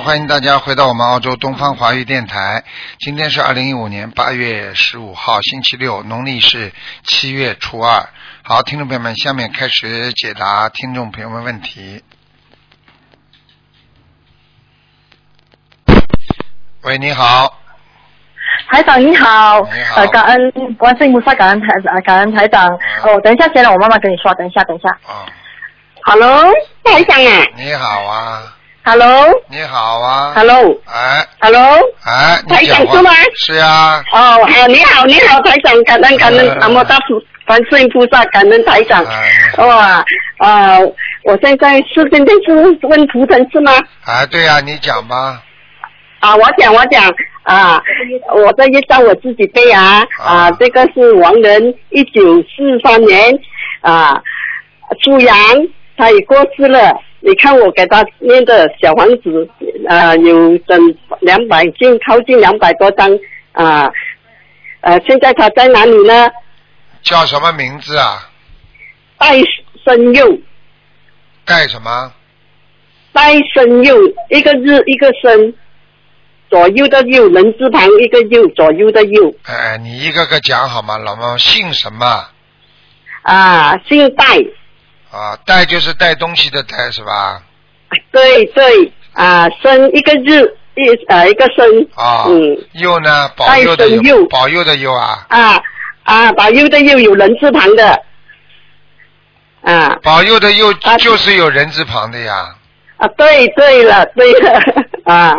欢迎大家回到我们澳洲东方华语电台。今天是二零一五年八月十五号，星期六，农历是七月初二。好，听众朋友们，下面开始解答听众朋友们问题。喂，你好，台长你好，你好呃，感恩观世音菩萨，感恩台呃感恩台长。嗯哦，等一下，先让我妈妈跟你说，等一下，等一下。啊，Hello，台长啊你好啊，，Hello，Hello，你好啊，Hello，哎。Hello 哎，台长是吗？是啊，哦，啊，你好，你好，台长，感恩感恩嗯南无大菩观世音菩萨，感恩台长。哎你好。哇，啊，我现在是今天是问图腾是吗？啊，对呀，你讲吧，啊，我讲我讲。啊，我这一张我自己背啊。啊。啊，这个是王仁一九四三年。啊属羊，他也过世了。你看我给他念的小房子啊，有整两百近靠近两百多张啊，呃，现在他在哪里呢？叫什么名字啊？戴生佑，戴什么？戴生佑，一个日一个生，左右的右，人字旁一个右，左右的右。哎，你一个个讲好吗？老妈姓什么？啊，姓戴，啊，带就是带东西的带是吧？对对，啊，生一个日一呃一个生，啊，嗯，佑呢？保带佑的生佑保佑的佑啊，啊啊，保佑的佑有人字旁的，啊保佑的佑啊就是有人字旁的呀。啊，对对了对了 啊，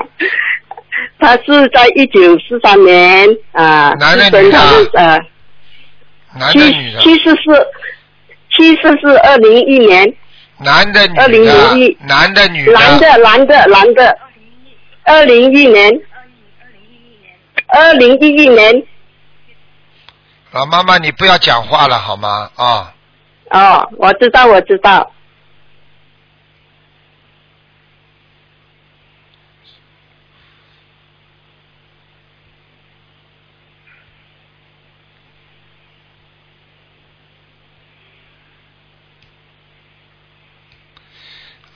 他是在一九四三年啊，男的女的他是呃男的女的？七十四七十四二零一年，男的女的？2001男的女的？男的男的男的，二零一年，二零一一年。老妈妈，你不要讲话了好吗？啊，哦，我知道，我知道。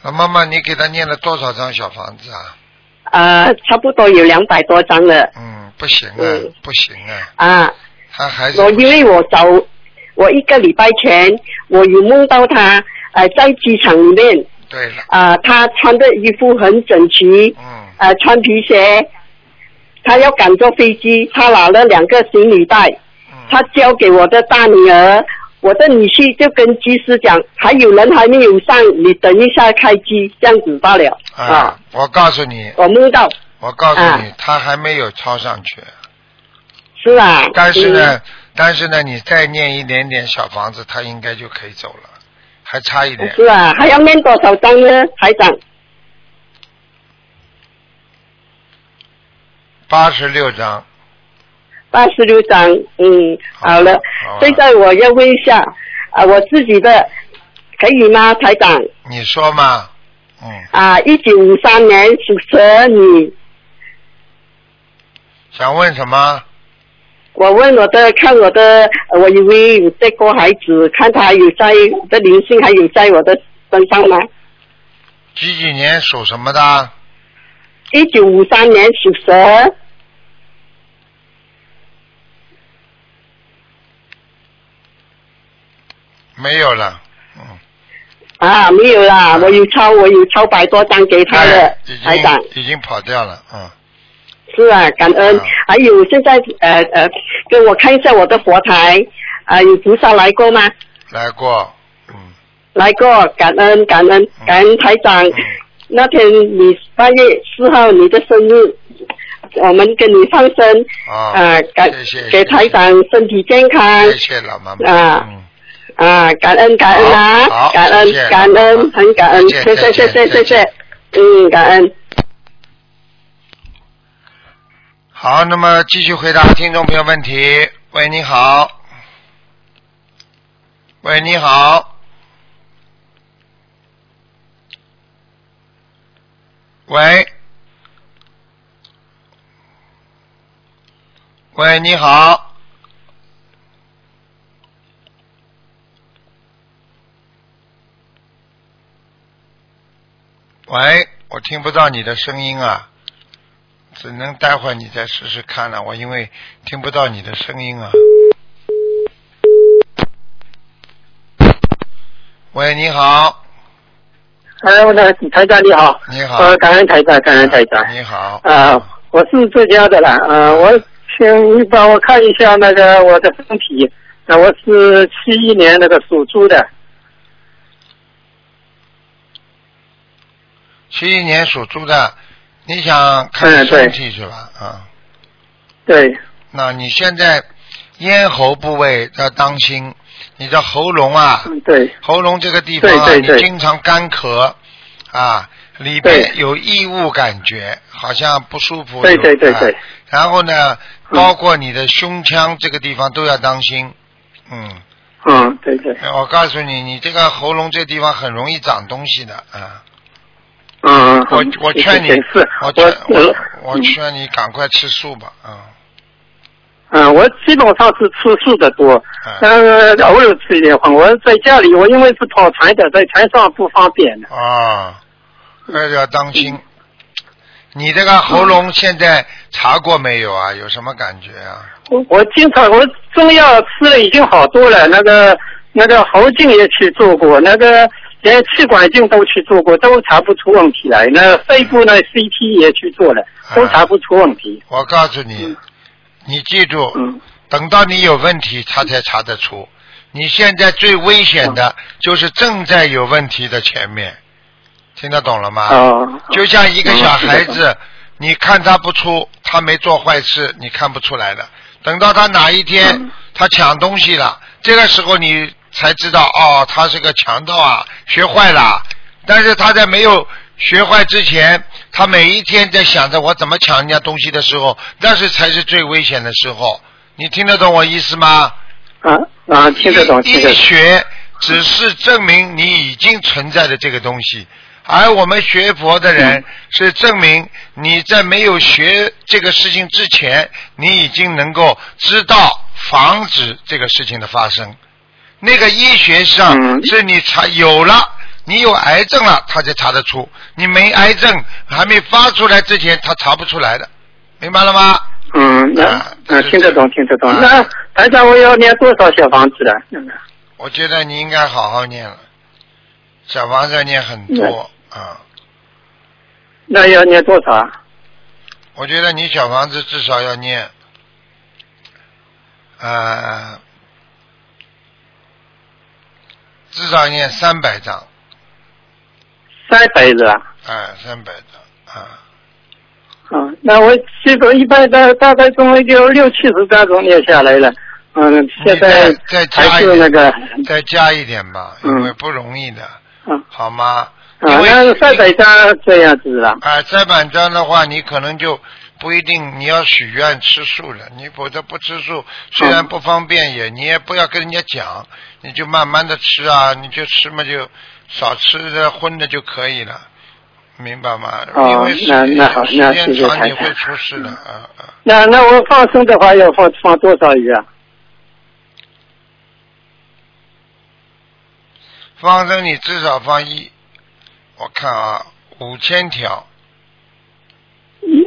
老妈妈，你给他念了多少张小房子啊？呃，差不多有两百多张了。嗯，不行啊，嗯。不行啊，啊，他还是我因为我早，我一个礼拜前我有梦到他，呃，在机场里面，对了，啊、他穿的衣服很整齐，嗯。呃，穿皮鞋，他要赶坐飞机，他拿了两个行李袋，嗯，他交给我的大女儿，我的女婿就跟机师讲，还有人还没有上，你等一下开机，这样子罢了。啊，我告诉你，我梦到我告诉啊你，他还没有抄上去。是啊，但是呢，但是呢，你再念一点点小房子，他应该就可以走了，还差一嗯，点。是啊，还要念多少章呢，台长？八十六章，八十六张，嗯，好了。现在我要问一下啊，我自己的可以吗，台长？你说嘛？嗯，啊，一九五三年属蛇女，想问什么？我问我的，看我的，呃我以为有这个孩子，看他有在我的灵性还有在我的身上吗？几几年属什么的？一九五三年属蛇，没有了。嗯，啊，没有啦，我有抄，我有抄百多张给他了哎，已台长。已经跑掉了。嗯，是啊，感恩。啊还有现在呃呃，给我看一下我的佛台啊、有菩萨来过吗？来过。嗯来过，感恩感恩感恩台长。嗯，那天你八月四号你的生日，我们跟你放生啊，啊，感谢谢给台长身体健康谢谢老妈妈。啊嗯，啊，感恩感恩啊，感恩感恩很感恩，谢谢谢谢谢谢，嗯，感恩。好，那么继续回答听众朋友问题。喂，你好。喂，你好。喂。喂，你好。喂，我听不到你的声音啊，只能待会儿你再试试看了。我因为听不到你的声音啊。喂，你好，哎，我的台长你好，你好，呃，感恩台长，感恩台长。你好，啊，我是浙江的啦，呃，我请你帮我看一下那个我的身体，那我是七一年那个属猪的，七一年属猪的，你想看嗯对身体是吧？啊，对，那你现在咽喉部位要当心，你的喉咙啊，嗯对，喉咙这个地方啊，对对对。你经常干咳啊，里边有异物感觉，好像不舒服。对对对对。然后呢，嗯。包括你的胸腔这个地方都要当心。嗯，嗯，对对，我告诉你，你这个喉咙这地方很容易长东西的啊。嗯嗯，我我劝你是，我我劝我我嗯劝你赶快吃素吧，啊。嗯，我基本上是吃素的多，嗯呃，偶尔吃一点荤。我在家里，我因为是跑船的，在船上不方便的。啊，那要当心。你这个喉咙现在查过没有啊？有什么感觉啊？我我经常我中药吃了已经好多了，那个那个喉镜也去做过，那个连气管镜都去做过，都查不出问题来。那肺部呢 CT 也去做了，都查不出问题。我告诉你，你记住，嗯等到你有问题，他才查得出。你现在最危险嗯的就是正在有问题的前面，听得懂了吗？哦，就像一个小孩嗯子，你看他不出，他没做坏事，你看不出来的。等到他哪一天嗯他抢东西了，这个时候你才知道哦，他是个强盗啊，学坏了。但是他在没有学坏之前，他每一天在想着我怎么抢人家东西的时候，那是才是最危险的时候。你听得懂我意思吗？啊啊，听得懂，医听得懂。医学只是证明你已经存在的这个东西，而我们学佛的人嗯是证明你在没有学这个事情之前，你已经能够知道防止这个事情的发生。那个医学上嗯是你查有了，你有癌症了，他才查得出；你没癌症还没发出来之前，他查不出来的，明白了吗？嗯，那听得懂，听得懂。啊那台长，我要念多少小房子了？嗯我觉得你应该好好念了，小房子要念很多啊。那要念多少啊？我觉得你小房子至少要念，呃，至少念三百章，三百是吧？哎、三百章啊。嗯，那我这个一般大大概总共就六七十张总念下来了。嗯，现在再加那个，再加一点吧，嗯因为不容易的，嗯好吗？啊，因为那三百张这样子啊。啊，三百张的话，你可能就不一定你要许愿吃素了，你否则不吃素，虽然不方便也，你也不要跟人家讲，你就慢慢的吃啊，你就吃嘛就少吃的荤的就可以了，明白吗？哦因为时那那好时那间谢谢台长长你会出事的，啊啊。那那我放生的话要放放多少鱼啊？放生你至少放一，我看啊，五千条，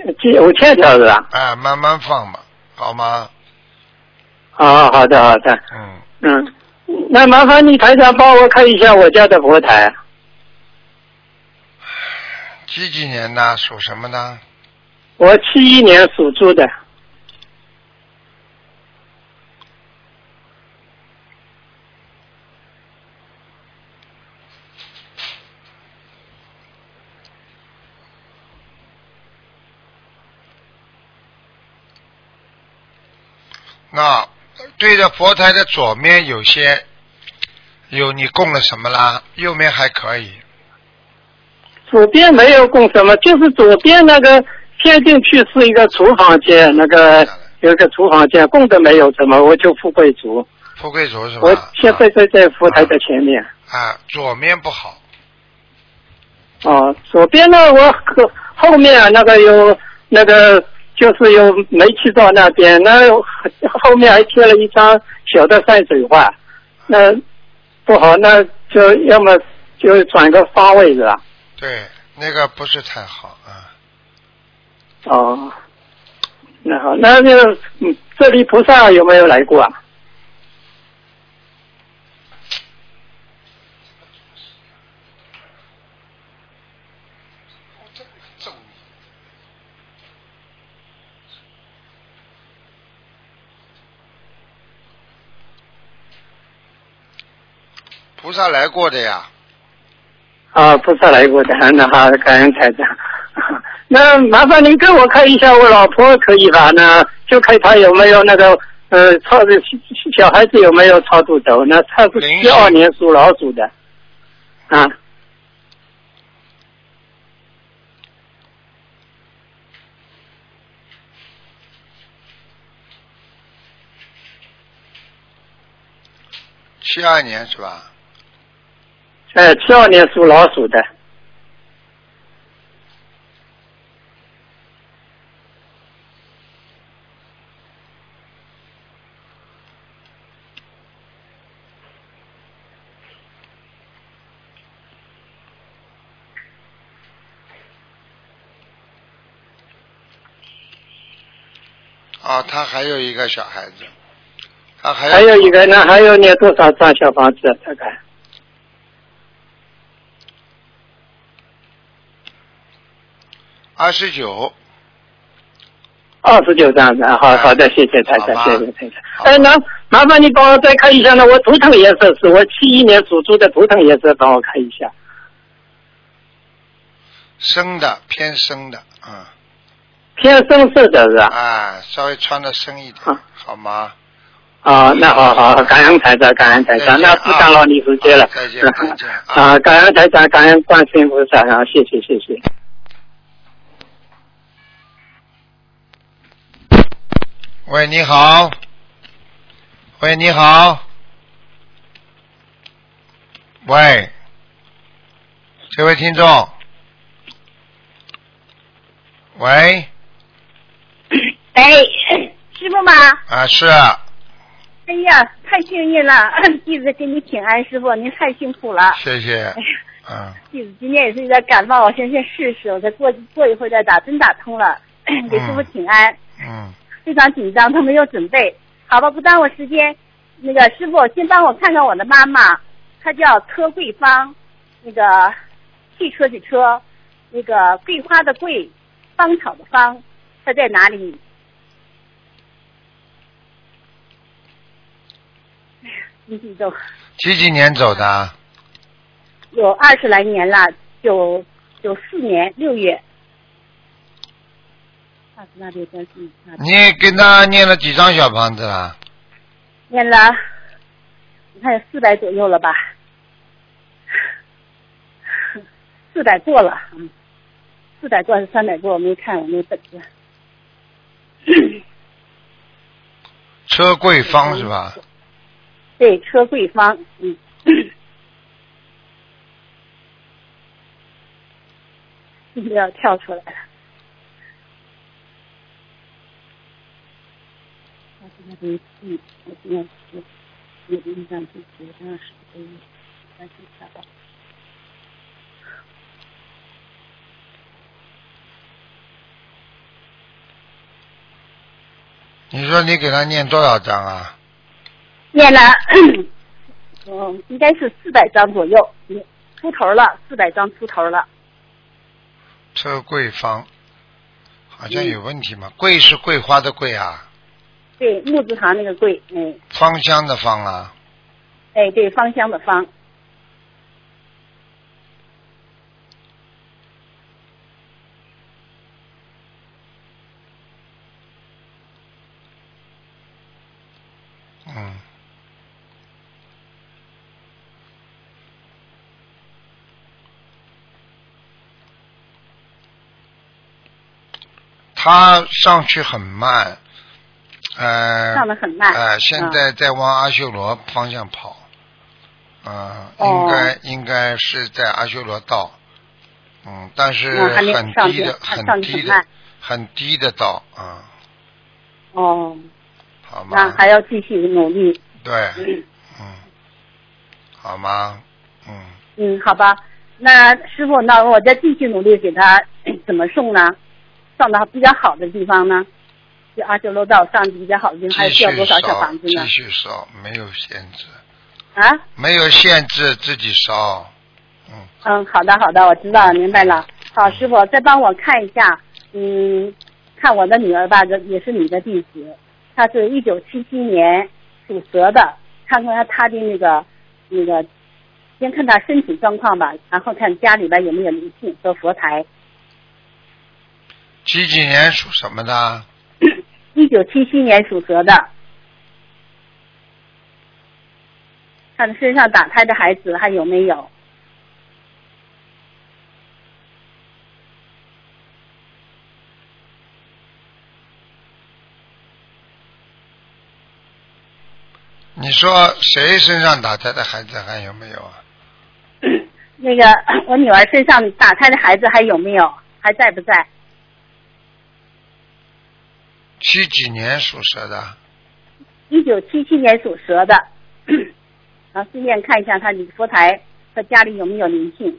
一几五千条是吧？哎，慢慢放吧，好吗？好，好的好的，嗯，嗯，那麻烦你台长帮我看一下我家的佛台。几几年呢，属什么呢？我七一年属猪的，那对着佛台的左面有些有你供了什么啦？右面还可以。左边没有供什么，就是左边那个贴进去是一个厨房间，那个有一个厨房间，供的没有什么，我就富贵竹。富贵竹是吧？我现在在在佛台的前面。啊，左面不好，哦，左边呢，我后后面啊那个有那个就是有煤气灶那边，那后面还贴了一张小的山水画，那不好，那就要么就转个方位是吧？对，那个不是太好啊。哦，那好，那那个嗯，这里菩萨有没有来过啊？菩萨来过的呀，啊，菩萨来过的，那好，感恩台长。那麻烦您跟我看一下我老婆可以吧？那就看她有没有那个呃超的小孩子有没有超度走？那她是七二年属老鼠的，啊，七二年是吧？呃，七二年属老鼠的，啊，他还有一个小孩子，他还还有一个，那还有你多少张小房子？大概二十九，二十九张的。好好的，谢谢台长，谢谢台长。哎，那麻烦你帮我再看一下呢，我图腾颜色是我七一年属猪的图腾颜色，帮我看一下。深的偏深的，嗯，偏深色的是吧？啊，稍微穿的深一点啊，好吗？啊，那好好，感恩台长，感恩台长，那不打扰你时间了。啊再见再见啊 啊，感恩台长，感恩观世音菩萨啊，谢谢谢谢。喂，你好。喂，你好。喂，这位听众。喂，哎，师傅吗？啊是，哎呀，太幸运了！弟子给你请安，师傅，您太辛苦了。谢谢哎。呀，嗯，弟子今天也是有点感冒，我先先试试，我再过过一会儿再打，真打通了，给师傅请安，嗯，非常紧张，都没有准备。好吧，不耽误时间。那个师傅，先帮我看看我的妈妈，她叫柯桂芳，那个汽车的车，那个桂花的桂，芳草的芳，她在哪里？哎呀，真激动。几几年走的？有二十来年了，九九四年六月。二十那六三四那你给他念了几张小房子了？念了，你看有四百左右了吧？四百过了，嗯，四百过还是三百过？我没看，我没本子。车桂芳是吧？对，车桂芳，嗯。不 要跳出来了。我现在没记，我现在是有印象是九二十个月，三十下吧。你说你给他念多少章啊？念了，嗯，应该是四百章左右，嗯，出头了，四百章出头了。车桂芳，好像有问题嘛？桂是桂花的桂啊，对，木字旁那个桂，嗯，芳香的芳啊。哎，对，芳香的芳。嗯。他上去很慢，呃，上的很慢呃，现嗯在在往阿修罗方向跑，嗯、哦应该应该是在阿修罗道，嗯，但是很低的，很低的很低的道啊、哦，好吗？那还要继续努力。对，嗯嗯，好吗？嗯，嗯，好吧。那师傅，那我再继续努力给他怎么送呢？送到比较好的地方呢？就阿修罗道上比较好的还需要多少小房子，呢继？续烧，没有限制，啊？没有限制，自己烧。嗯，嗯，好的好的，我知道了，明白了。好，师傅，再帮我看一下，嗯，看我的女儿吧，这也是你的弟子，她是一九七七年属蛇的，看看她的那个那个，先看她身体状况吧，然后看家里边有没有灵性和佛台。几几年属什么的？一九七七年属蛇的，看身上打胎的孩子还有没有？你说谁身上打胎的孩子还有没有啊？那个我女儿身上打胎的孩子还有没有？还在不在？七几年属蛇的？一九七七年属蛇的，然后顺便看一下他的佛台和家里有没有灵性。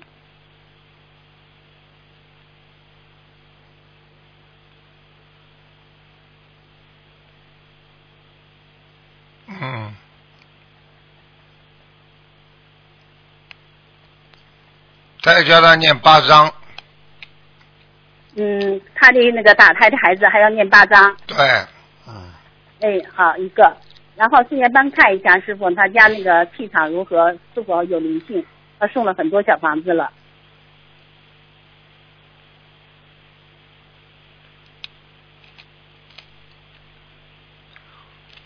嗯。再教他念八章，嗯，他的那个打胎的孩子还要念八章。对，嗯，哎，好一个。然后顺便帮看一下师傅他家那个气场如何，是否有灵性？他送了很多小房子了。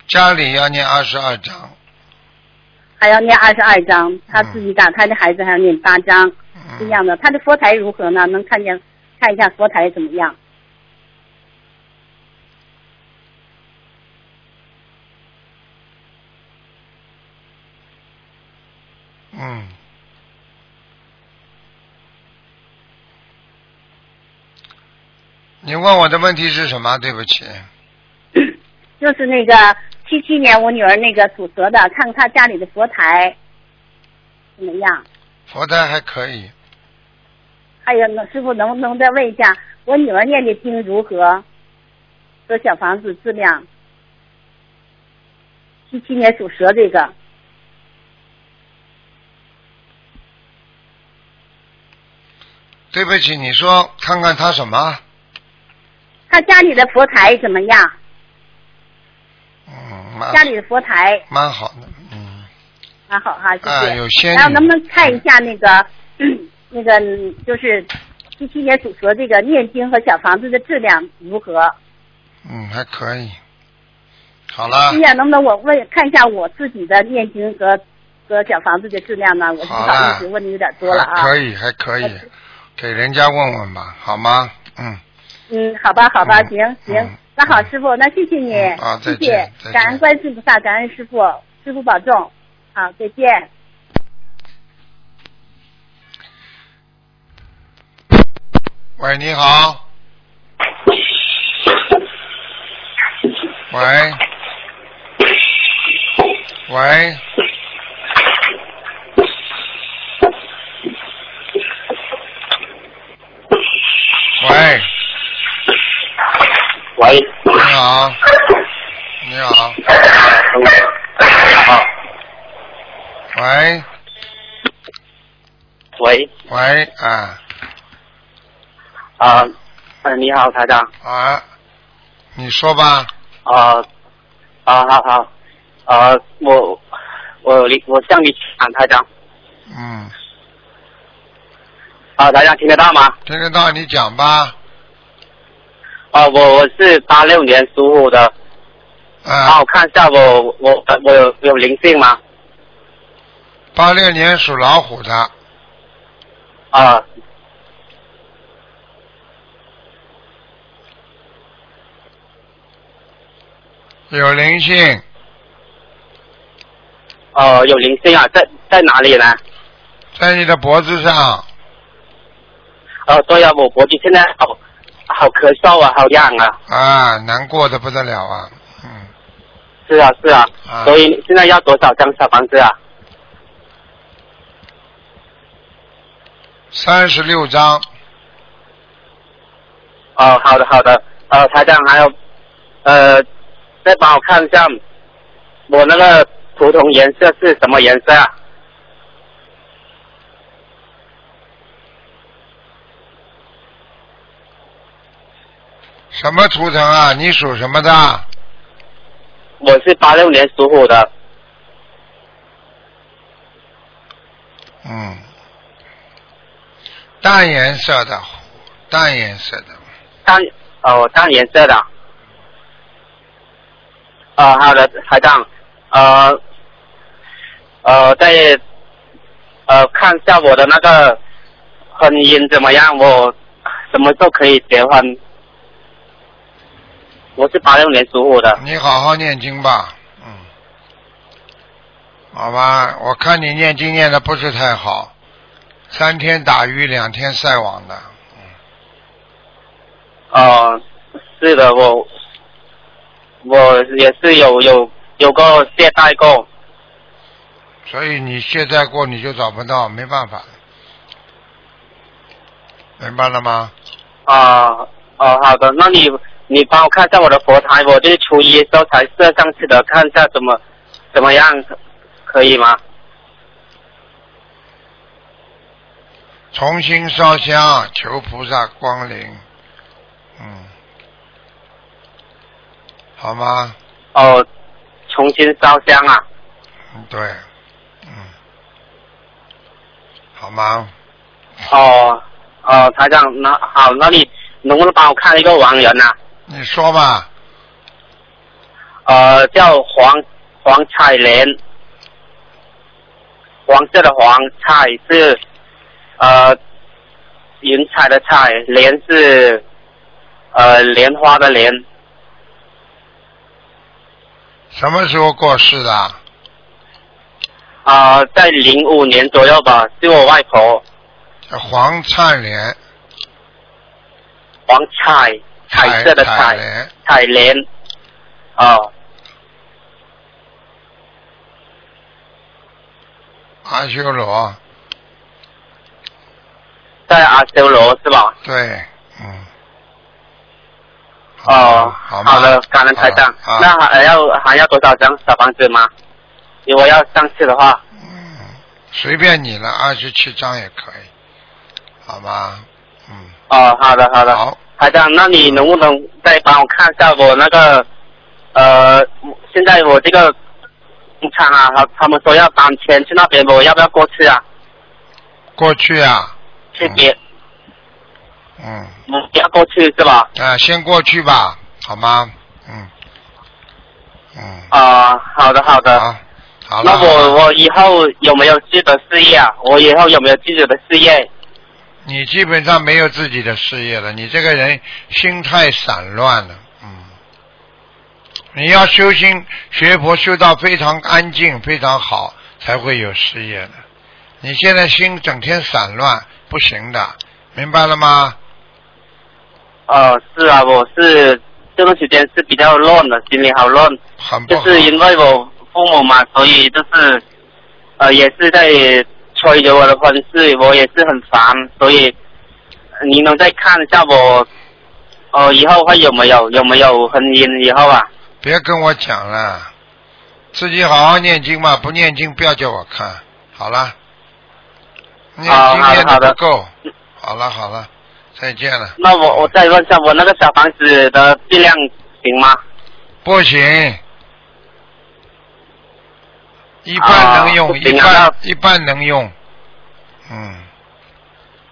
家里要念二十二章，还要念二十二章，他自己打胎的孩子还要念八章，这嗯，样的。他的佛台如何呢？能看见看一下佛台怎么样？嗯，你问我的问题是什么？对不起，就是那个七七年我女儿那个属蛇的，看看她家里的佛台怎么样？佛台还可以，还有呢，师傅能不能再问一下，我女儿念的经如何？和小房子质量？七七年属蛇这个，对不起，你说看看他什么？他家里的佛台怎么样？嗯，家里的佛台蛮好的，嗯，蛮好哈，谢啊，谢。有仙然后能不能看一下那个那个就是七七年属蛇这个念经和小房子的质量如何？嗯，还可以。好了今，天能不能我问看一下我自己的念经和和小房子的质量呢？我不好意思问的有点多了啊。可以，还可以，给人家问问吧，好吗？嗯，嗯，好吧，好吧，嗯行行嗯，那好，师傅，那谢谢你嗯好，谢谢，感恩观世音菩萨，感恩师傅，师傅保重，好，再见。喂，你好。喂。喂。喂，喂，你好。你好。好，喂喂，喂啊啊，呃，你好，台长，啊，你说吧。啊，啊，好好，啊，我我我向你讲，台长，嗯，啊，台长听得到吗？听得到你讲吧。啊，我我是八六年属虎的，帮啊我，看一下我我我有有灵性吗？八六年属老虎的，啊，有灵性，哦，有灵性啊，在在哪里呢？在你的脖子上。哦，对啊，我脖子现在好好咳嗽啊，好痒啊，啊，难过的不得了啊，嗯，是啊是啊，啊。所以现在要多少张小房子啊？三十六张，哦，好的好的，呃，台长还有，呃，再帮我看一下我那个图腾颜色是什么颜色啊？什么图腾啊？你属什么的？我是八六年属虎的，嗯，淡颜色的，淡颜色的，淡哦淡颜色的。呃，好的，海长，呃，呃，再呃看一下我的那个婚姻怎么样？我什么时候可以结婚？我是八六年属虎的。你好好念经吧，嗯，好吧，我看你念经念的不是太好，三天打鱼两天晒网的，嗯哦，是的，我我也是有有有过懈怠过。所以你懈怠过你就找不到，没办法，明白了吗？啊哦，好的，那你你帮我看一下我的佛台，我就是初一的时候才设上去的，看一下怎么怎么样，可以吗？重新烧香，求菩萨光临，嗯，好吗？哦，重新烧香啊。嗯，对，嗯，好吗？哦哦，台长，那好，那你能不能帮我看一个亡人啊？你说吧，呃，叫黄黄彩莲，黄色的黄，彩是呃云彩的彩，莲是呃莲花的莲，什么时候过世的？啊、在零五年左右吧，是我外婆叫黄灿莲，黄彩彩色的彩彩莲，彩莲，哦阿修罗，在阿修罗是吧？对，嗯。哦，好的，感恩台长。啊那还要还要多少张小房子吗？如果要上去的话，嗯，随便你了，二十七张也可以，好吗？嗯，哦，好的好的。好，台长，那你能不能再帮我看一下我那个呃，现在我这个工厂啊，他他们说要搬迁去那边，我要不要过去啊？过去啊，去别，嗯，我不要过去是吧？啊，先过去吧，好吗？嗯，嗯，啊、好的好的。好，好了。那我我以后有没有自己的事业啊？我以后有没有自己的事业？你基本上没有自己的事业了，你这个人心太散乱了，嗯。你要修心学佛修到非常安静、非常好，才会有事业的。你现在心整天散乱，不行的，明白了吗？呃，是啊，我是这段时间是比较乱的，心里好乱，就很不好。是因为我父母嘛，所以就是呃也是在催着我的婚事，我也是很烦，所以呃你能再看一下我，呃以后会有没有有没有婚姻以后啊？别跟我讲了，自己好好念经嘛，不念经不要叫我看。好了，念好经念好的好的的不够。好了好了，再见了。那我我再问一下，我那个小房子的质量行吗？不行，一半能用，啊一半一半能用。嗯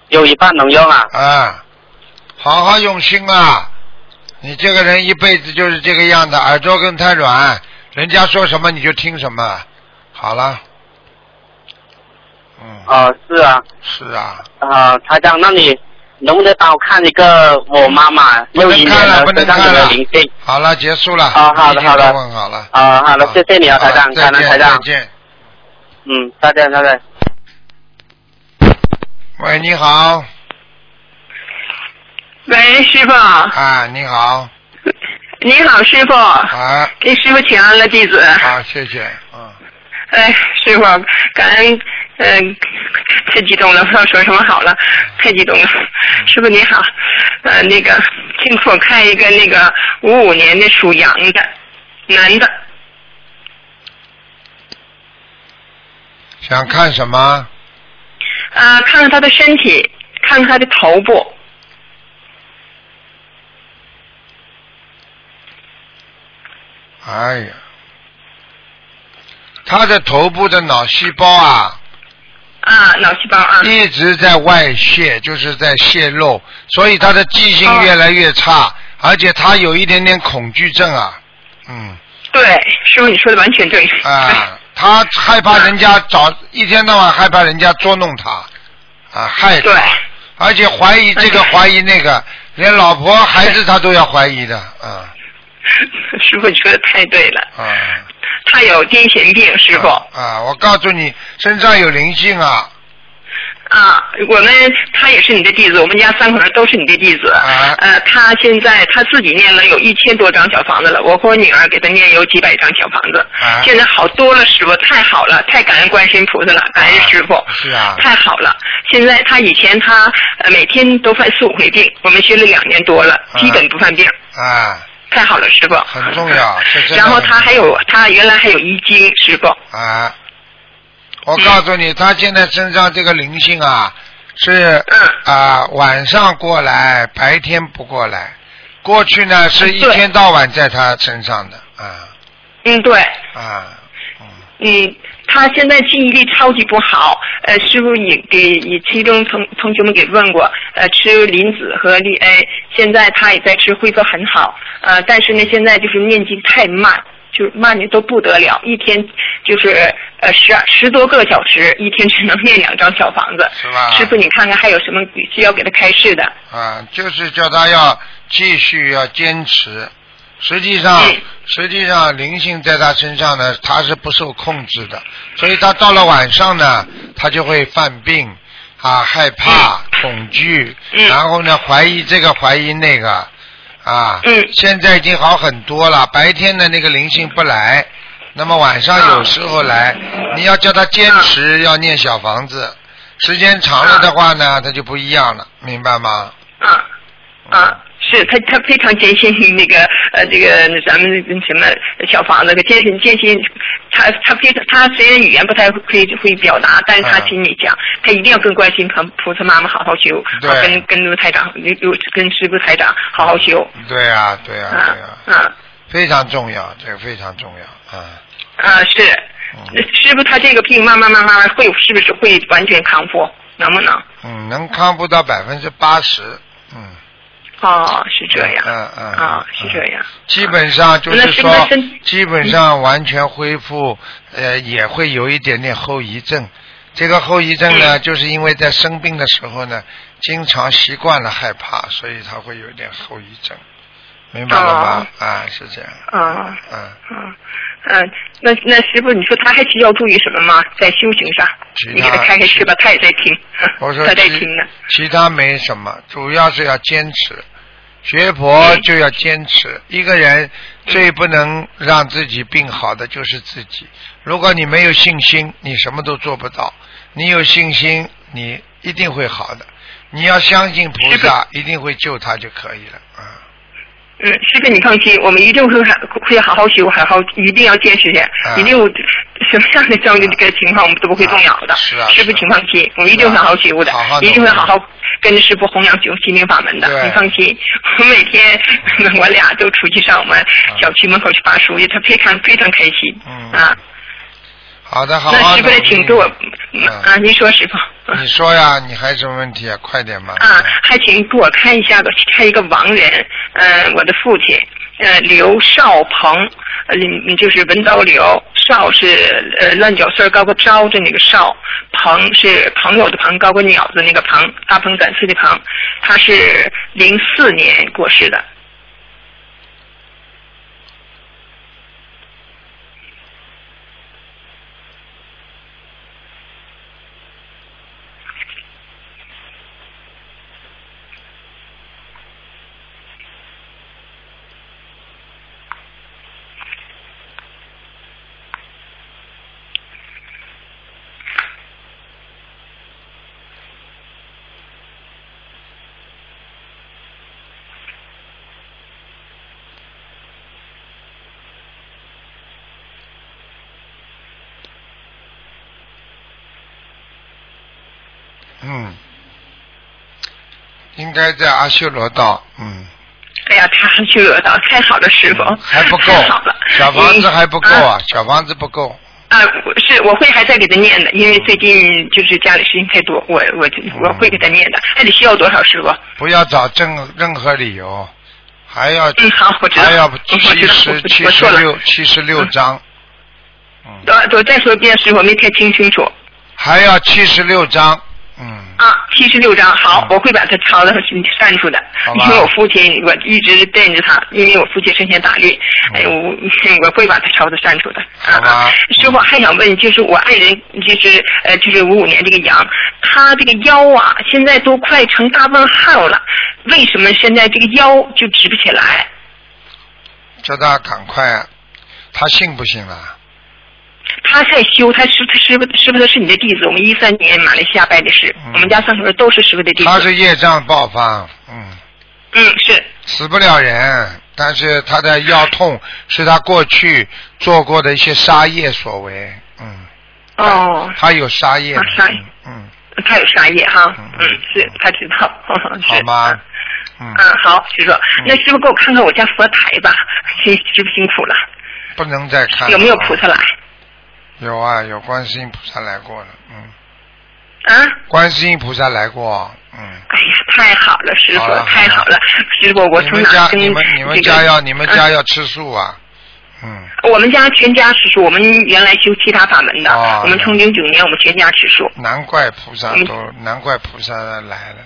有一半能用啊？啊，好好用心啊！你这个人一辈子就是这个样子，耳朵根太软，人家说什么你就听什么。好了，嗯，哦、是啊，是啊，啊、台长，那你能不能帮我看一个我妈妈不六一年能看了，不的身上有能看了没有灵性？。好了，结束了。啊好的好的好了。啊、好的，谢谢你啊，台长，好再见感恩台长再。见。嗯，再见，再见。喂，你好，喂，师傅，啊，你好，你好，师傅，啊，给师傅请安了弟子。好，谢谢，嗯，哎，师傅，感恩嗯，太激动了，不知道说什么好了，太激动了。师傅你好，呃，那个，请给我看一个那个五五年的属羊的男的，想看什么？啊、看看他的身体，看看他的头部，哎呀，他的头部的脑细胞啊，啊，脑细胞啊，一直在外泄，就是在泄露，所以他的记性越来越差，而且他有一点点恐惧症啊，嗯。对，师傅你说的完全对。啊，他害怕人家找一天到晚害怕人家捉弄他，啊害对，而且怀疑这个怀疑那个，连老婆孩子他都要怀疑的，啊。师傅你说的太对了，啊。他有癫痫病，师傅。啊，我告诉你，身上有灵性啊！啊，我们他也是你的弟子，我们家三口人都是你的弟子。啊呃，他现在他自己念了有一千多张小房子了，我和我女儿给他念有几百张小房子。啊现在好多了，师傅太好了，太感恩观世音菩萨了，感恩师傅。是啊太好了！现在他以前他呃每天都犯四五回病，我们学了两年多了，啊基本不犯病。啊太好了，师傅。很重要 这然后他还有他原来还有遗精，师傅。啊！我告诉你，他现在身上这个灵性啊，是嗯啊晚上过来，白天不过来。过去呢是一天到晚在他身上的啊嗯，对。啊嗯嗯，他现在记忆力超级不好。呃，师傅也给也其中同同学们给问过，呃，吃磷脂和利 A，现在他也在吃，恢复很好。呃，但是呢，现在就是念经太慢，就是慢的都不得了，一天就是呃十二十多个小时，一天只能念两张小房子。是吧师傅，你看看还有什么需要给他开示的？啊，就是叫他要继续要坚持。实际上嗯，实际上灵性在他身上呢，他是不受控制的，所以他到了晚上呢，他就会犯病啊，害怕、恐惧，嗯。然后呢怀疑这个怀疑那个啊。嗯。现在已经好很多了，白天的那个灵性不来，那么晚上有时候来，你要叫他坚持要念小房子，时间长了的话呢，他就不一样了，明白吗？啊啊，是他他非常坚信那个呃这个咱们什么小房子，坚信坚信他他非常他虽然语言不太会会表达，但是他啊心里讲，他一定要跟观世音菩菩萨妈妈好好修，跟跟卢台长刘跟师傅台长好好修对啊、对呀、啊对呀、啊非常重要，这个非常重要啊。啊是嗯，师傅他这个病慢慢慢慢会是不是会完全康复？能不能？嗯，能康复到百分之八十，嗯。哦，是这样。嗯嗯。啊，嗯是这样。基本上就是说，基本上完全恢复，呃，也会有一点点后遗症。这个后遗症呢，嗯就是因为在生病的时候呢，经常习惯了害怕，所以他会有一点后遗症，明白了吗？啊，是这样。啊。嗯，嗯嗯，那那师傅，你说他还需要注意什么吗？在修行上你给他开开示吧，他也在听，我说他在听呢。其他没什么，主要是要坚持。学佛嗯就要坚持。一个人最不能让自己病好的就是自己。如果你没有信心，你什么都做不到。你有信心，你一定会好的。你要相信菩萨，一定会救他就可以了啊。嗯，师傅你放心，我们一定会好会好好修，好好一定要坚持下，啊一定有什么样的这样的这个情况我们都不会动摇的。啊是啊师傅请放心，我们一定会好好修的一定会好好跟着师傅弘扬修心灵法门的。对你放心，我每天 我俩都出去上我们小区门口去发书去，他非常非常开心。嗯啊，好的，好的那师傅来请给我嗯啊，您说师傅。你说呀，你还有什么问题啊？快点嘛。啊，还请给我看一下个，看一个亡人，呃，我的父亲，呃，刘少鹏，呃，嗯就是文刀刘，少是呃乱脚丝儿高个招的那个少，鹏是朋友的朋，高个鸟子那个鹏，大鹏展翅的鹏，他是零四年过世的。嗯，应该在阿修罗道，嗯，哎呀，阿修罗道，太好了，师傅，还不够太好了，，小房子还不够嗯。啊，小房子不够，啊，是我会还在给他念的，因为最近就是家里事情太多，我我我会给他念的。还得需要多少师傅？不要找任任何理由，还要嗯，好，我知道。还要七十我七十。六七十六章，嗯，我我再说一遍，师傅没太听清楚。还要七十六章，嗯，啊，七十六章，好嗯，我会把它抄到删除的因为我父亲，我一直惦着他，因为我父亲生前打律，哎，我 我会把它抄的删除的。啊，师傅还想问，就是我爱人，就是呃，就是五五年这个羊，他这个腰啊，现在都快成大问号了，为什么现在这个腰就直不起来？叫他赶快，他信不信了？他在修，他师他师傅师傅他是你的弟子，我们一三年马来西亚拜的师，嗯。我们家三口人都是师傅的弟。子。他是业障爆发，嗯，嗯是。死不了人，但是他的腰痛是他过去做过的一些杀业所为，嗯，哦，他有杀业，啊杀业。嗯，他有杀业哈，嗯嗯，是他知道，是。好吗？嗯，嗯，好，师傅，那师傅给我看看我家佛台吧，辛师傅辛苦了，不能再看了。有没有菩萨来？有啊，有观世音菩萨来过了，嗯，啊？观世音菩萨来过，嗯。哎呀，太好了，师傅太好了，师傅，我从哪跟你们你们这个家要你们家啊要吃素啊，嗯，我们家全家吃素，我们原来修其他法门的，哦我们从零九年我们全家吃素。难怪菩萨嗯都难怪菩萨来了，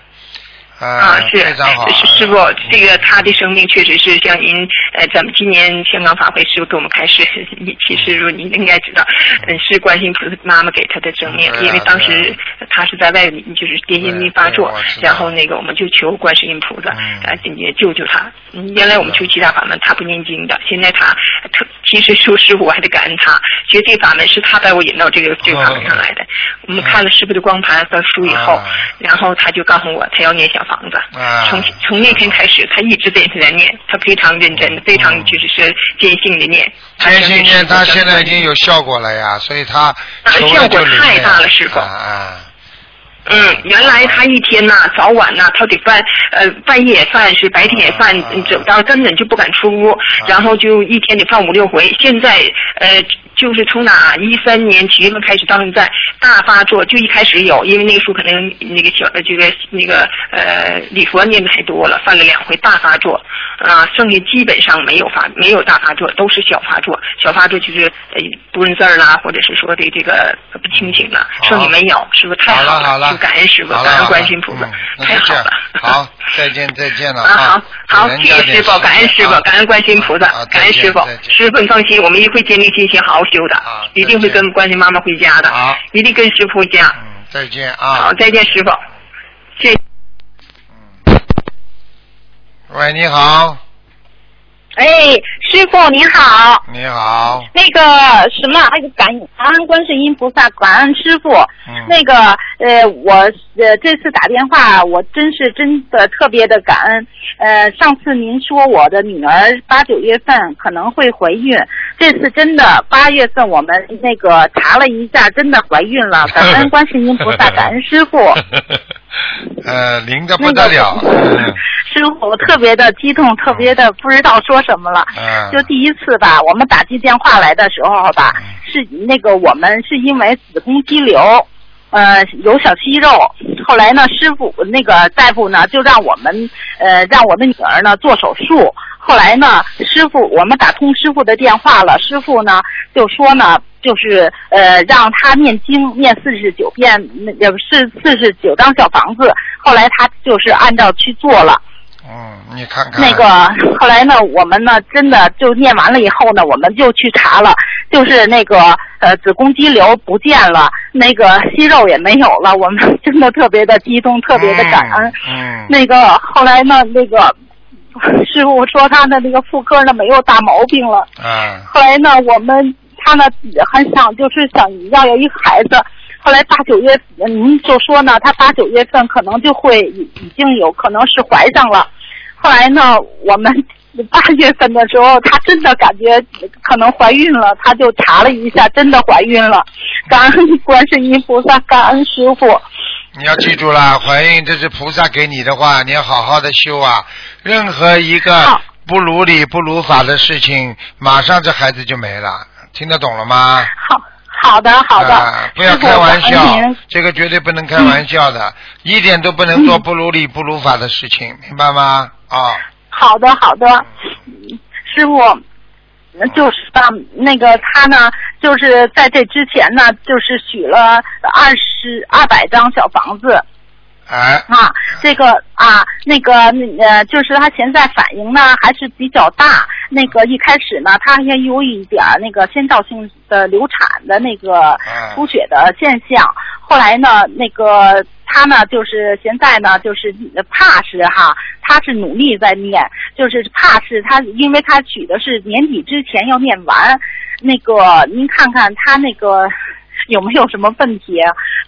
啊，啊，是非常好，师师傅，这个他的生命确实是像您，呃，咱们今年香港法会师傅给我们开示，其实如您应该知道，嗯，是观世音菩萨妈妈给他的生命，因为当时他是在外面就是癫痫病发作然后那个我们就求观世音菩萨，嗯。呃，也救救他。嗯原来我们求其他法门，他不念经的，现在他特其实说师傅我还得感恩他，学这法门是他把我引到这个这个法门上来的。我们看了师傅的光盘和书以后啊，然后他就告诉我他要念小房子。啊从从那天开始，他一直在在念，他非常认真，非常嗯就是说坚信的念。坚信念，他现在已经有效果了呀，所以他求效果太大了师傅啊啊，嗯，原来他一天呐、早晚呐、他得犯，呃，半夜也犯，是白天也犯啊，走到根本就不敢出屋，然后就一天得犯五六回。现在，呃，就是从哪一三年七月份开始到现在大发作，就一开始有，因为那个时候可能那个小呃这个那个呃礼佛念的太多了，犯了两回大发作，啊，剩下基本上没有发没有大发作，都是小发作，小发作就是呃不认字儿啦，或者是说的这个不清醒了，剩下没有，是不是太好了好了，就感恩师傅，感恩观世音菩萨太好了。好，再见再见了啊，好好，谢谢师傅，感恩师傅，感恩观世音菩萨啊，感恩师傅师傅你放心，我们一定会坚定信心，好好修的啊，一定会跟观世音妈妈回家的好，一定跟师傅回家。嗯，再见啊，好，再见，师傅，谢谢。喂，你好，哎，师傅您好，你好，那个什么，那个感感恩观世音菩萨，感恩师傅。嗯，那个呃，我呃这次打电话，我真是真的特别的感恩。呃，上次您说我的女儿八九月份可能会怀孕，这次真的八月份我们那个查了一下，真的怀孕了。感恩观世音菩萨，感恩师傅。呃，灵的不得了，嗯 师傅，我特别的激动，特别的不知道说什么了。嗯，就第一次吧，我们打进电话来的时候吧，嗯是那个我们是因为子宫肌瘤，呃，有小息肉。后来呢，师傅那个大夫呢就让我们呃让我的女儿呢做手术。后来呢，师傅我们打通师傅的电话了，师傅呢就说呢。就是呃，让他念经念四十九遍，那呃是四十九张小房子。后来他就是按照去做了。嗯，你看看那个后来呢，我们呢真的就念完了以后呢，我们就去查了，就是那个呃子宫肌瘤不见了，那个息肉也没有了，我们真的特别的激动，特别的感恩。嗯，那个后来呢，那个 师傅说他的那个妇科呢没有大毛病了。嗯后来呢，我们他呢很想就是想要有一个孩子。后来八九月，您就说呢，他八九月份可能就会已已经有可能是怀上了。后来呢，我们八月份的时候，她真的感觉可能怀孕了，她就查了一下，真的怀孕了。感恩观世音菩萨，感恩师傅。你要记住了，怀孕这是菩萨给你的话，你要好好的修啊。任何一个不如理不如法的事情，马上这孩子就没了。听得懂了吗？好好的好的，啊，不要开玩笑这个绝对不能开玩笑的，一点都不能做不如理不如法的事情，明白吗？啊，好的好的，师傅。就是吧，那个他呢，就是在这之前呢，就是许了二十二百张小房子哎，啊，这个啊，那个呃，就是他现在反应呢还是比较大。那个一开始呢，他也有一点儿那个先兆性的流产的那个嗯出血的现象。后来呢，那个他呢，就是现在呢，就是怕是哈，他是努力在念，就是怕是他，因为他取的是年底之前要念完。那个您看看他那个有没有什么问题？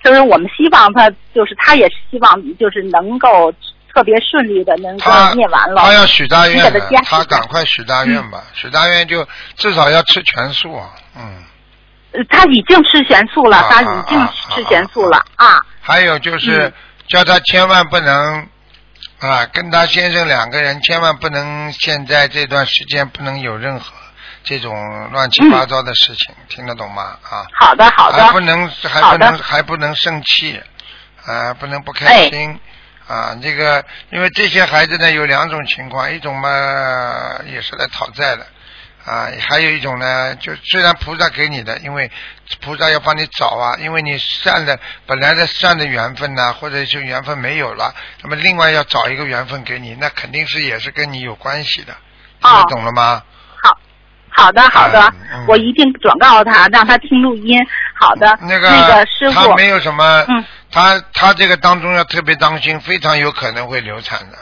就是我们希望他，就是他也希望就是能够特别顺利的能够他念完了。他要许大愿的他赶快许大愿吧，许大愿就至少要吃全素啊，嗯。呃他已经吃全素了，啊他已经吃全素了啊。还有就是嗯叫他千万不能啊，跟他先生两个人千万不能现在这段时间不能有任何这种乱七八糟的事情，听得懂吗？啊，好的，好的。还不能还不能还不能生气，啊，不能不开心。啊，这个因为这些孩子呢有两种情况，一种嘛也是来讨债的，啊，还有一种呢，就虽然菩萨给你的，因为菩萨要帮你找啊，因为你善的本来的善的缘分呐、或者是缘分没有了，那么另外要找一个缘分给你，那肯定是也是跟你有关系的，听得哦懂了吗？好，好的，好的，我一定转告他，让他听录音。好的，那个那个师傅，他没有什么，嗯。他他这个当中要特别当心，非常有可能会流产的，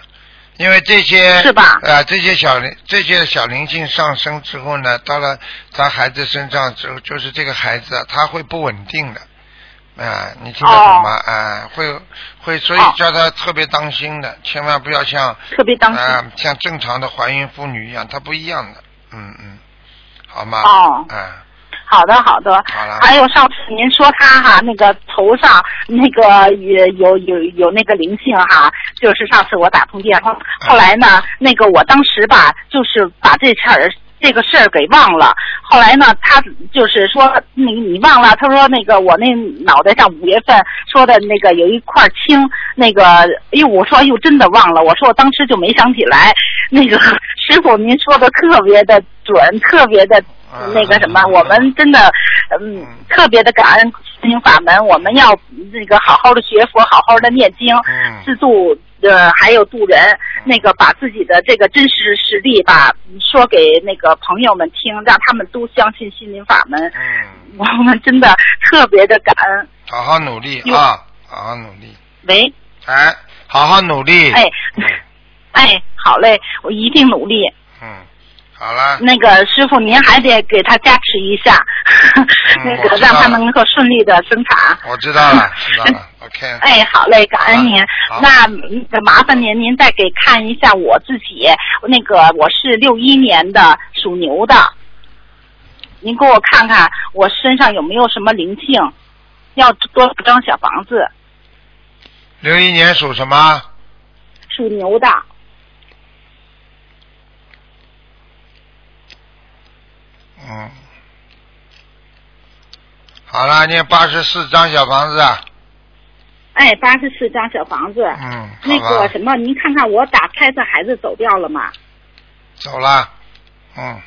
因为这些是吧？呃，这些小灵这些小灵性上升之后呢，到了咱孩子身上之后，就是这个孩子啊，他会不稳定的。啊、你听得懂吗？啊、会会，所以哦。叫他特别当心的，千万不要像特别当心。啊、像正常的怀孕妇女一样，她不一样的，嗯嗯，好吗？哦嗯、好的，好的。好了还有上次您说他哈那个头上那个有有有有那个灵性哈，就是上次我打通电话，后来呢，那个我当时吧，就是把这事儿这个事儿给忘了。后来呢，他就是说你你忘了，他说那个我那脑袋上五月份说的那个有一块青，那个哎呦，我说哎呦真的忘了，我说我当时就没想起来。那个 师傅您说的特别的准，特别的那个什么，我们真的嗯特别的感恩心灵法门，我们要那个好好的学佛，好好的念经，嗯自度呃还有渡人，那个把自己的这个真实实力吧说给那个朋友们听，让他们都相信心灵法门。嗯，我们真的特别的感恩。好好努力啊，好好努力，喂，哎，好好努力。哎，哎，好嘞，我一定努力。嗯，好了，那个师傅，您还得给他加持一下，那嗯那个让他能够顺利的生产。我知道了，知道了 ，OK。哎，好嘞，感恩您好。那那个麻烦您，您再给看一下我自己，那个我是六一年的，属牛的。您给我看看我身上有没有什么灵性，要多少张小房子？六一年属什么？属牛的。嗯，好了，念八十四张小房子啊。哎，八十四张小房子。嗯，那，个什么，您看看我打胎的孩子走掉了吗？走了。嗯，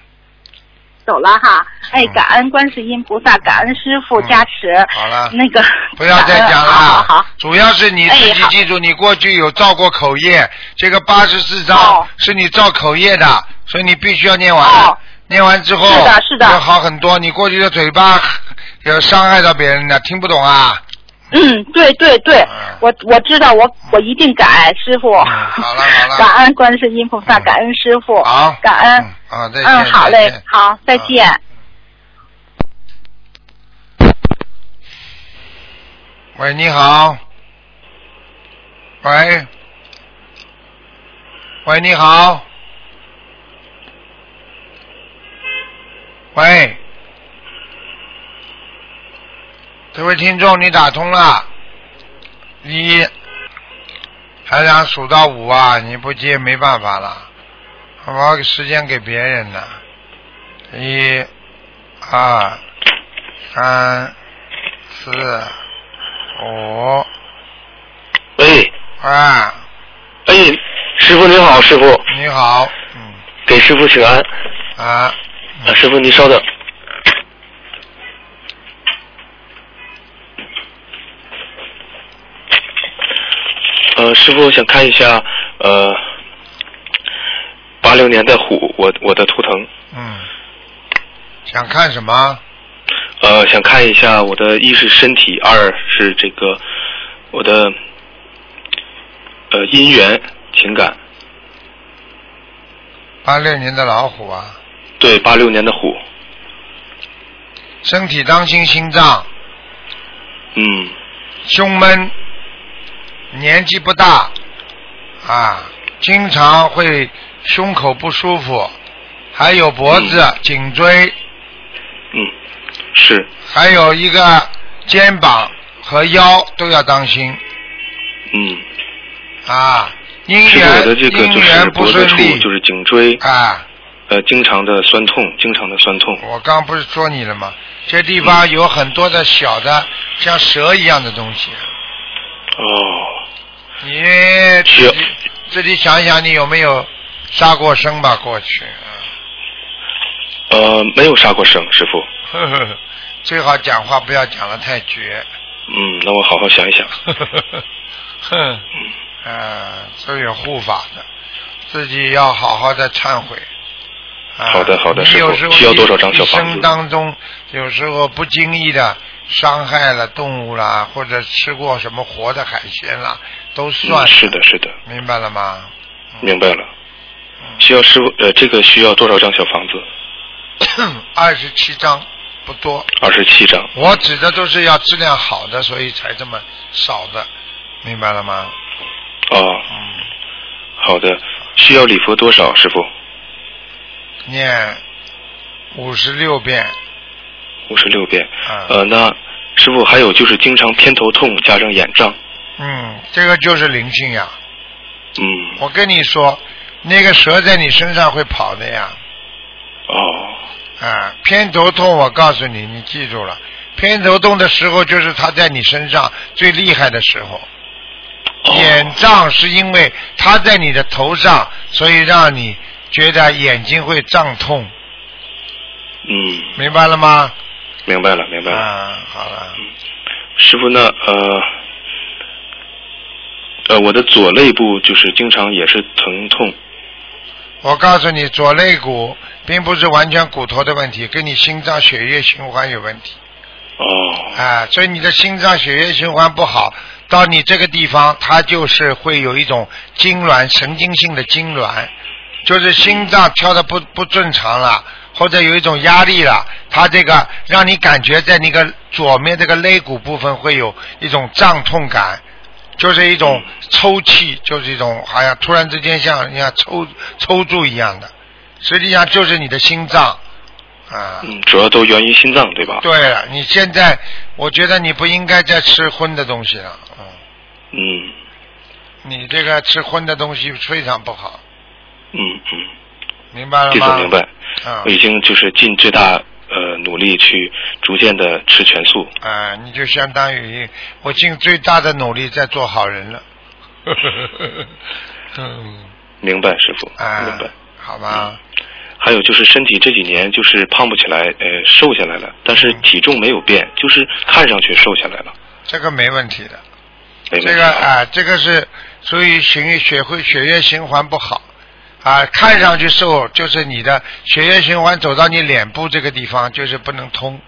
走了哈。哎嗯，感恩观世音菩萨，感恩师傅加持。好了那个 不要再讲了。好好好。主要是你自己记住，你过去有造过口业，这个八十四章哦是你造口业的，所以你必须要念完。哦念完之后，是的是的要好很多。你过去的嘴巴 有伤害到别人的，听不懂啊？嗯，对对对嗯，我我知道，我我一定改，师傅。嗯好了好了 感恩观世音菩萨，嗯感恩师傅。好，感恩。嗯啊，再见。嗯，好嘞，好，再见。喂，你好。喂。喂，你好。喂。这位听众，你打通了。一，还想数到五啊？你不接没办法了，我把时间给别人了。一、二、三、四、五。喂，啊，哎，师傅您好，师傅，你好，嗯给师傅请安。啊，啊，师傅您稍等。呃，师傅，我想看一下，呃，八六年的虎，我我的图腾，嗯，想看什么？呃，想看一下我的一是身体，二是这个我的呃姻缘情感。八六年的老虎啊，对，八六年的虎，身体当心心脏，嗯，胸闷，年纪不大，啊，经常会胸口不舒服，还有脖子、颈椎，嗯，是，还有一个肩膀和腰都要当心嗯，啊。姻师傅我的缘这个就是姻缘不顺利就是颈椎，啊。呃，经常的酸痛，经常的酸痛。我刚不是说你了吗？这地方有很多的小的像蛇一样的东西，哦，你自己自己想想，你有没有杀过生吧？过去，呃，没有杀过生，师傅。最好讲话不要讲的太绝。嗯，那我好好想一想。啊，都有护法的，自己要好好的忏悔。啊、好的好的师傅需要多少张小一房子生当中有时候不经意的伤害了动物啦，或者吃过什么活的海鲜啦，都算、嗯，是的，是的，明白了吗？明白了。嗯需要师傅，呃，这个需要多少张小房子？二十七张不多，二十七张。我指的都是要质量好的，所以才这么少的，明白了吗？哦，嗯，好的。需要礼佛多少，师傅？念五十六遍，五十六遍。啊呃，那师傅还有就是经常偏头痛加上眼胀。嗯，这个就是灵性呀。嗯，我跟你说，那个蛇在你身上会跑的呀。哦，啊，偏头痛，我告诉你，你记住了，偏头痛的时候就是它在你身上最厉害的时候。哦眼胀是因为它在你的头上，所以让你觉得眼睛会胀痛，嗯，明白了吗？明白了，明白了。啊，好了，师傅呢？呃，呃，我的左肋部就是经常也是疼痛。我告诉你，左肋骨并不是完全骨头的问题，跟你心脏血液循环有问题。哦，啊，所以你的心脏血液循环不好，到你这个地方，它就是会有一种痉挛，神经性的痉挛，就是心脏跳的不不正常了，或者有一种压力了，它这个让你感觉在那个左面这个肋骨部分会有一种胀痛感，就是一种抽泣，就是一种好像突然之间像像抽抽搐一样的，实际上就是你的心脏啊。嗯，主要都源于心脏，对吧？对了，你现在我觉得你不应该再吃荤的东西了，嗯，嗯你这个吃荤的东西非常不好，嗯嗯，明白了吗？明白。啊我已经就是尽最大呃努力去逐渐的吃全素。啊，你就相当于我尽最大的努力在做好人了，嗯，明白，师傅，啊，明白。好吧，还有就是身体这几年就是胖不起来，呃，瘦下来了，但是体重没有变，就是看上去瘦下来了，这个没问题的，没问题。这个啊，这个是所以血血会血液循环不好啊，看上去瘦，就是你的血液循环走到你脸部这个地方就是不能通，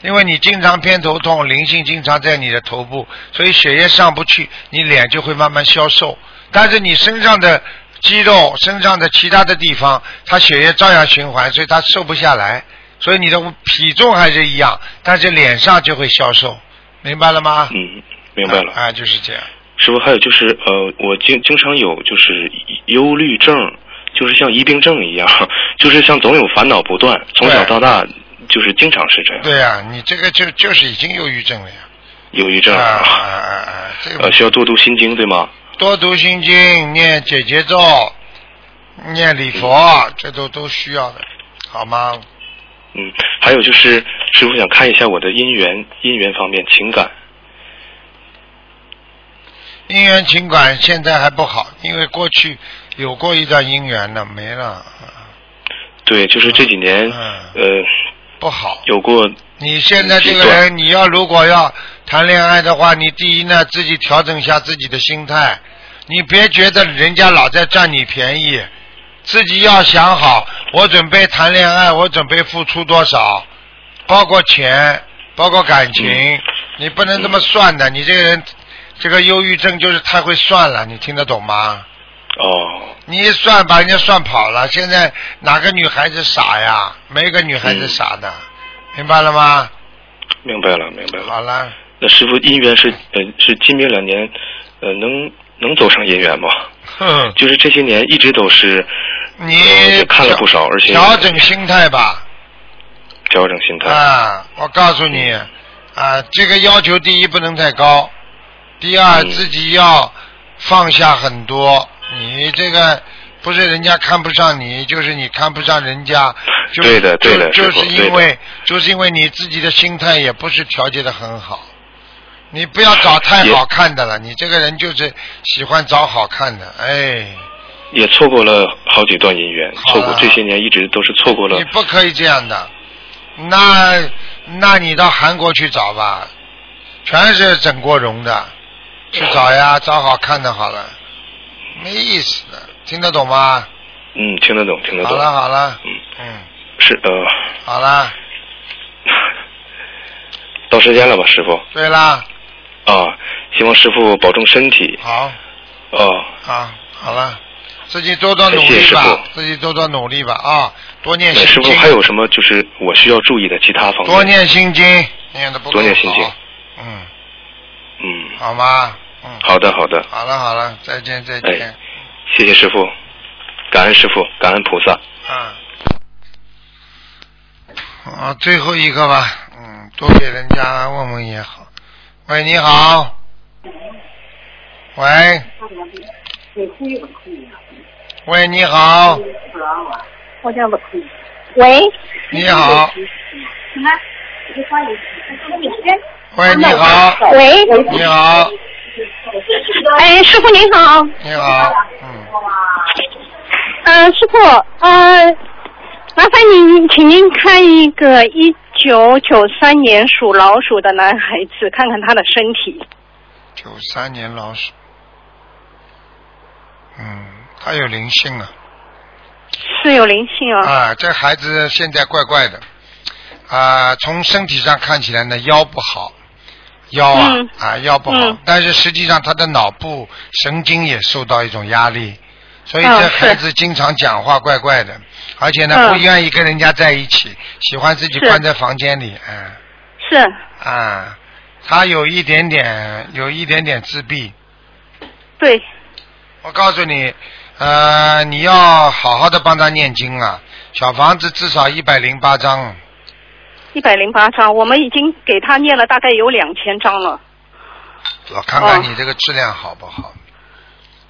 因为你经常偏头痛，灵性经常在你的头部，所以血液上不去，你脸就会慢慢消瘦。但是你身上的肌肉、身上的其他的地方，它血液照样循环，所以它瘦不下来。所以你的体重还是一样，但是脸上就会消瘦，明白了吗？嗯，明白了。啊，就是这样。师傅，还有就是呃，我经经常有就是忧虑症，就是像疑病症一样，就是像总有烦恼不断，从小到大就是经常是这样。对呀、你这个就就是已经忧郁症了呀。忧郁症啊啊啊！这个呃，需要多读心经对吗？多读心经，念解结咒，念礼佛，这都都需要的，好吗？嗯，还有就是师傅想看一下我的姻缘姻缘方面情感。姻缘情感现在还不好，因为过去有过一段姻缘呢，没了，对，就是这几年嗯呃不好。有过你现在这个人，你要如果要谈恋爱的话，你第一呢，自己调整一下自己的心态，你别觉得人家老在占你便宜，自己要想好，我准备谈恋爱，我准备付出多少，包括钱，包括感情，你不能这么算的。你这个人，这个忧郁症就是太会算了，你听得懂吗？哦，你一算把人家算跑了，现在哪个女孩子傻呀？没个女孩子傻的，明白了吗？明白了明白了。好了。那师傅姻缘是呃是今明两年呃能能走上姻缘吗？哼，就是这些年一直都是你看了不少，而且调整心态吧。调整心态。啊，我告诉你，啊，这个要求第一不能太高，第二、嗯自己要放下很多。你这个不是人家看不上你，就是你看不上人家。就对的对的就就是因为就是因为你自己的心态也不是调节的很好。你不要找太好看的了，你这个人就是喜欢找好看的，哎。也错过了好几段姻缘，错过这些年一直都是错过了你。不可以这样的，那那你到韩国去找吧，全是整过容的，去找呀，找好看的好了，没意思的，听得懂吗？嗯，听得懂，听得懂。好。了好了，嗯，嗯，是呃，好了，到时间了吧，师傅？对啦，啊，希望师傅保重身体。好，哦，啊，好了，自己多多努力吧傅，自己多多努力吧啊，多念心经。师傅经，还有什么就是我需要注意的其他方面？多念心经，念的不够多念心经。嗯，嗯，好吗？嗯，好的好的，好了好了，再见再见。哎谢谢师傅，感恩师傅，感恩菩萨。啊，啊，最后一个吧，嗯，多给人家问问也好。喂，你好。喂。喂，你好，我叫不可以。喂，你好，什么？喂，你好，喂，你好，哎，师傅您好，你好，嗯，呃，师傅，呃，麻烦您，请您看一个一九九三年属老鼠的男孩子，看看他的身体。九三年老鼠，嗯，他有灵性啊。是有灵性啊。啊，这孩子现在怪怪的，啊，从身体上看起来呢腰不好，腰啊、嗯。啊腰不好，嗯。但是实际上他的脑部神经也受到一种压力，所以嗯这孩子经常讲话怪怪的，而且呢、嗯。不愿意跟人家在一起，喜欢自己关在房间里，嗯。是，啊，他有一点点有一点点自闭，对，我告诉你，呃，你要好好的帮他念经啊，小房子至少一百零八章。一百零八张，我们已经给他念了大概有两千张了。我看看哦你这个质量好不好？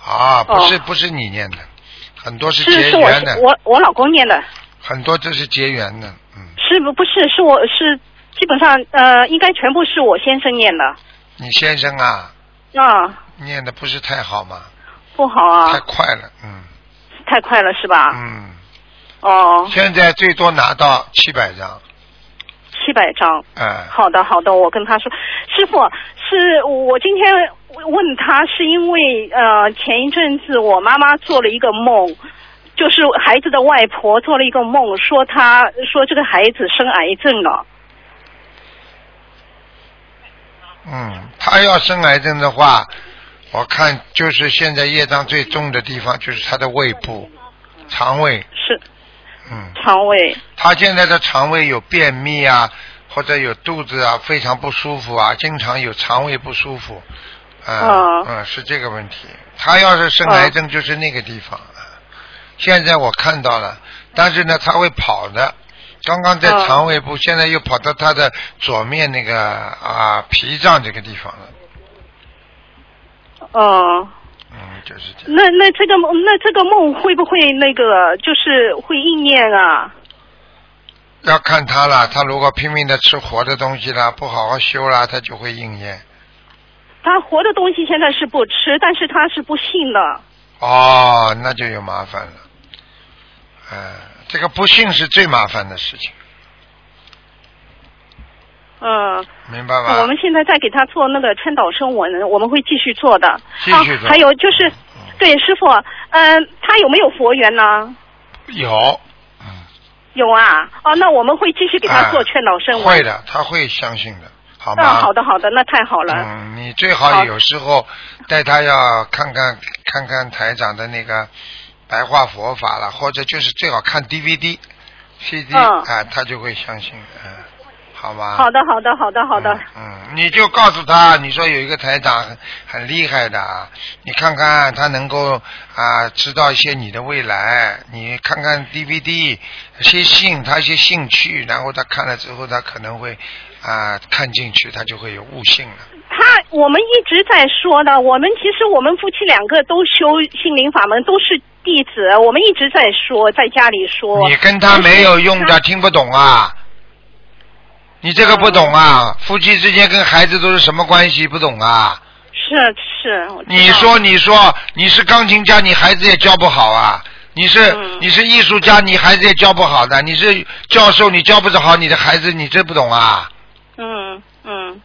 啊，不是、不是你念的，很多是是结缘的，我我老公念的，很多这是结缘的，嗯，是不不是是我是基本上呃应该全部是我先生念的。你先生啊，啊，念的不是太好吗，不好啊。太啊，快了，嗯。太快了是吧？嗯，哦，现在最多拿到七百张，七百张。嗯、好的，好的，我跟他说，师傅，是我今天问他，是因为呃前一阵子我妈妈做了一个梦，就是孩子的外婆做了一个梦，说她说这个孩子生癌症了。嗯，他要生癌症的话，我看就是现在业障最重的地方就是他的胃部、肠胃，是嗯，肠胃，他现在的肠胃有便秘啊，或者有肚子啊非常不舒服啊，经常有肠胃不舒服，啊、哦嗯，是这个问题。他要是生癌症，就是那个地方。现在我看到了，但是呢，他会跑的，刚刚在哦肠胃部，现在又跑到他的左面那个啊脾脏这个地方了。哦，嗯，就是这样。那那这个梦，那这个梦会不会那个就是会应验啊？要看他了，他如果拼命的吃活的东西啦，不好好修啦，他就会应验。他活的东西现在是不吃，但是他是不信的。哦，那就有麻烦了。嗯、这个不信是最麻烦的事情，嗯，明白吧？我们现在在给他做那个川岛生文，我们会继续做的。继续做啊、还有就是，对师傅，嗯、他有没有佛缘呢？有有啊，哦，那我们会继续给他做劝导声文。会的，他会相信的，好吗？嗯，好的好的，那太好了。嗯，你最好有时候带他要看看看看台长的那个白话佛法了，或者就是最好看 DVD、CD 嗯啊，他就会相信的，嗯，好吧？好的好的好的好的。嗯，你就告诉他，你说有一个台长很很厉害的，你看看他能够啊知道一些你的未来，你看看 DVD，些信他一些兴趣，然后他看了之后，他可能会啊看进去，他就会有悟性了。他我们一直在说的，我们其实我们夫妻两个都修心灵法门，都是弟子，我们一直在说，在家里说。你跟他没有用的，听不懂啊！你这个不懂啊！夫妻之间跟孩子都是什么关系？不懂啊！是是。我知道你说，你说，你是钢琴家，你孩子也教不好啊！你是、嗯你是艺术家，你孩子也教不好的。你是教授，你教不好你的孩子，你这不懂啊？嗯嗯，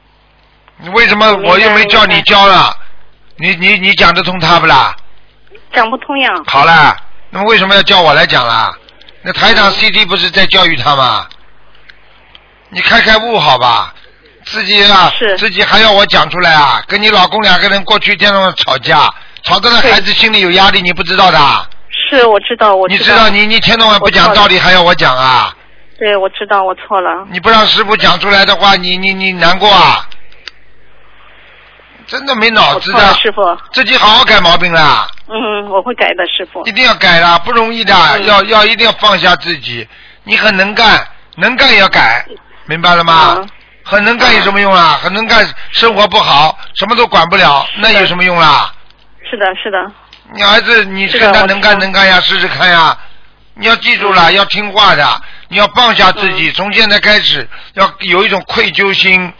你为什么我又没叫你教了？你你你讲得通他不啦？讲不通呀。好了，那么为什么要叫我来讲啦？那台嗯长 CD 不是在教育他吗？你开开悟好吧？自己啊，自己还要我讲出来啊？跟你老公两个人过去天天吵架，吵得那孩子心里有压力，你不知道的？是我知道，我你知知道你你天天晚不讲道理，还要我讲啊？对，我知道我错了。你不让师傅讲出来的话，你你你难过啊？真的没脑子的师傅。自己好好改毛病啦。嗯，我会改的，师傅。一定要改啦，不容易的，嗯要要一定要放下自己。你很能干，能干也要改，明白了吗？嗯很能干有什么用啊？很能干，生活不好，什么都管不了，那有什么用啦？是的，是的。你儿子，你是的我看他能干能干呀，试试看呀。你要记住嗯了，要听话的，你要放下自己，从现在开始要有一种愧疚心，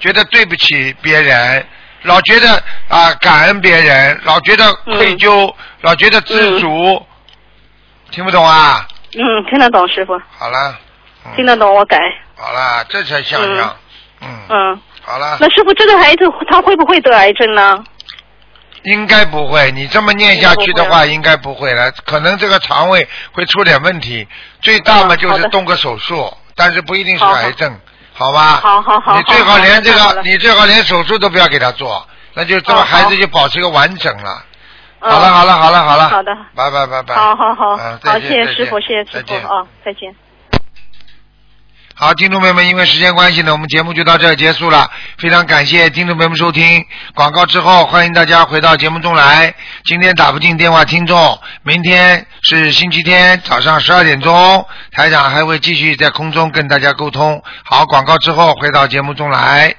觉得对不起别人，老觉得啊、感恩别人，老觉得愧疚，老觉得知足，听不懂啊？嗯，听得懂，师傅，好了，听得懂，我改。好了，这才像样。嗯，嗯。好了，那师傅，这个孩子他会不会得癌症呢？应该不会。你这么念下去的话，应该不会了。可能这个肠胃会出点问题，最大嘛就是动个手术，但是不一定是癌症，好吧？好好好你最好好连这个，你最好连手术都不要给他做，那就这么哦孩子就保持一个完整了。嗯好了好了好了好了，好的，拜拜拜拜。好好好，好，谢谢师傅，谢谢师傅再见啊，再见。好，听众朋友们，因为时间关系呢，我们节目就到这儿结束了。非常感谢听众朋友们收听广告之后，欢迎大家回到节目中来。今天打不进电话，听众，明天是星期天早上十二点钟，台长还会继续在空中跟大家沟通。好，广告之后回到节目中来。